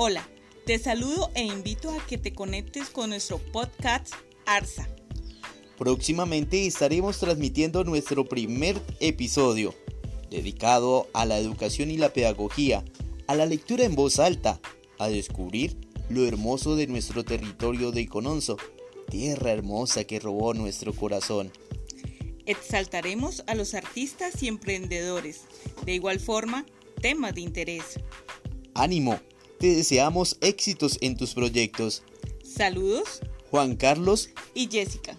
Hola, te saludo e invito a que te conectes con nuestro podcast ARSA. Próximamente estaremos transmitiendo nuestro primer episodio, dedicado a la educación y la pedagogía, a la lectura en voz alta, a descubrir lo hermoso de nuestro territorio de Icononso, tierra hermosa que robó nuestro corazón. Exaltaremos a los artistas y emprendedores, de igual forma, temas de interés. Ánimo, te deseamos éxitos en tus proyectos. Saludos, Juan Carlos y Jessica.